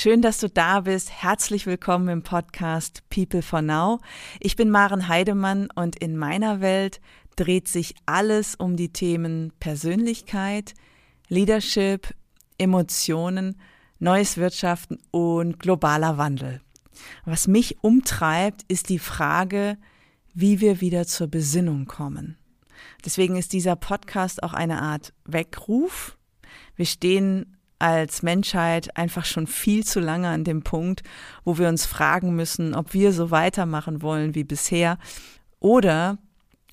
Schön, dass du da bist. Herzlich willkommen im Podcast People for Now. Ich bin Maren Heidemann und in meiner Welt dreht sich alles um die Themen Persönlichkeit, Leadership, Emotionen, neues Wirtschaften und globaler Wandel. Was mich umtreibt, ist die Frage, wie wir wieder zur Besinnung kommen. Deswegen ist dieser Podcast auch eine Art Weckruf. Wir stehen als Menschheit einfach schon viel zu lange an dem Punkt, wo wir uns fragen müssen, ob wir so weitermachen wollen wie bisher oder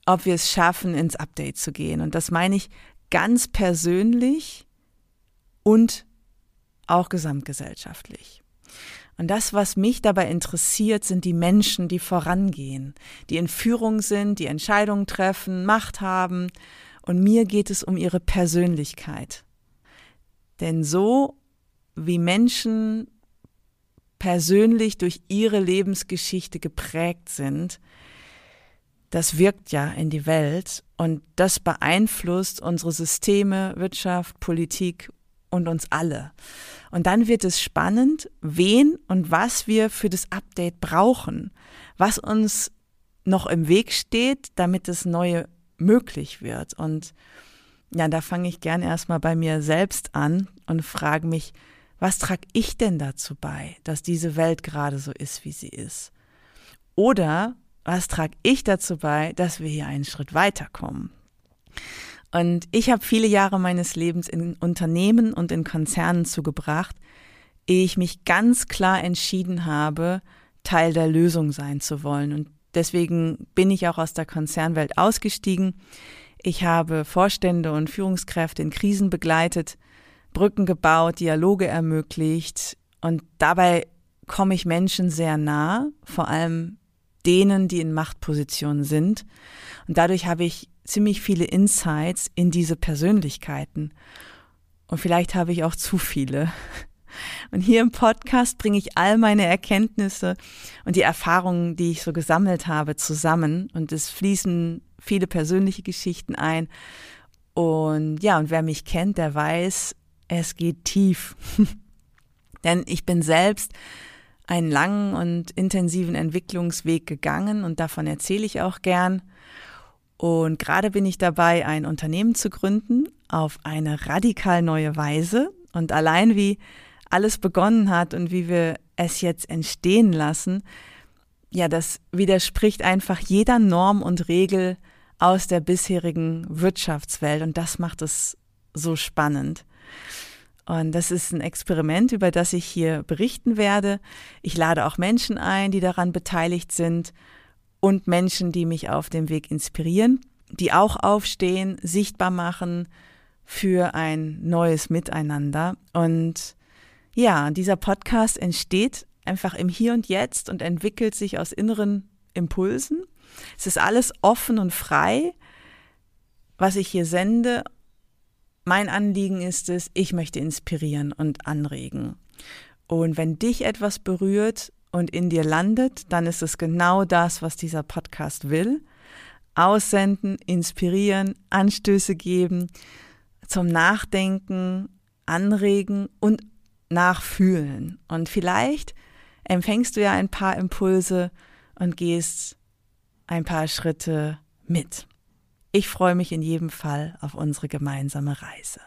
ob wir es schaffen, ins Update zu gehen. Und das meine ich ganz persönlich und auch gesamtgesellschaftlich. Und das, was mich dabei interessiert, sind die Menschen, die vorangehen, die in Führung sind, die Entscheidungen treffen, Macht haben. Und mir geht es um ihre Persönlichkeit. Denn so wie Menschen persönlich durch ihre Lebensgeschichte geprägt sind, das wirkt ja in die Welt und das beeinflusst unsere Systeme, Wirtschaft, Politik und uns alle. Und dann wird es spannend, wen und was wir für das Update brauchen, was uns noch im Weg steht, damit das Neue möglich wird. Und ja, da fange ich gern erstmal bei mir selbst an und frage mich, was trage ich denn dazu bei, dass diese Welt gerade so ist, wie sie ist? Oder was trage ich dazu bei, dass wir hier einen Schritt weiterkommen? Und ich habe viele Jahre meines Lebens in Unternehmen und in Konzernen zugebracht, ehe ich mich ganz klar entschieden habe, Teil der Lösung sein zu wollen. Und deswegen bin ich auch aus der Konzernwelt ausgestiegen ich habe Vorstände und Führungskräfte in Krisen begleitet, Brücken gebaut, Dialoge ermöglicht und dabei komme ich Menschen sehr nah, vor allem denen, die in Machtpositionen sind. Und dadurch habe ich ziemlich viele Insights in diese Persönlichkeiten. Und vielleicht habe ich auch zu viele. Und hier im Podcast bringe ich all meine Erkenntnisse und die Erfahrungen, die ich so gesammelt habe, zusammen. Und es fließen viele persönliche Geschichten ein. Und ja, und wer mich kennt, der weiß, es geht tief. Denn ich bin selbst einen langen und intensiven Entwicklungsweg gegangen und davon erzähle ich auch gern. Und gerade bin ich dabei, ein Unternehmen zu gründen auf eine radikal neue Weise. Und allein wie alles begonnen hat und wie wir es jetzt entstehen lassen, ja, das widerspricht einfach jeder Norm und Regel aus der bisherigen Wirtschaftswelt und das macht es so spannend. Und das ist ein Experiment, über das ich hier berichten werde. Ich lade auch Menschen ein, die daran beteiligt sind und Menschen, die mich auf dem Weg inspirieren, die auch aufstehen, sichtbar machen für ein neues Miteinander. Und ja, dieser Podcast entsteht einfach im Hier und Jetzt und entwickelt sich aus inneren Impulsen. Es ist alles offen und frei, was ich hier sende. Mein Anliegen ist es, ich möchte inspirieren und anregen. Und wenn dich etwas berührt und in dir landet, dann ist es genau das, was dieser Podcast will. Aussenden, inspirieren, Anstöße geben, zum Nachdenken, anregen und nachfühlen. Und vielleicht empfängst du ja ein paar Impulse und gehst ein paar Schritte mit. Ich freue mich in jedem Fall auf unsere gemeinsame Reise.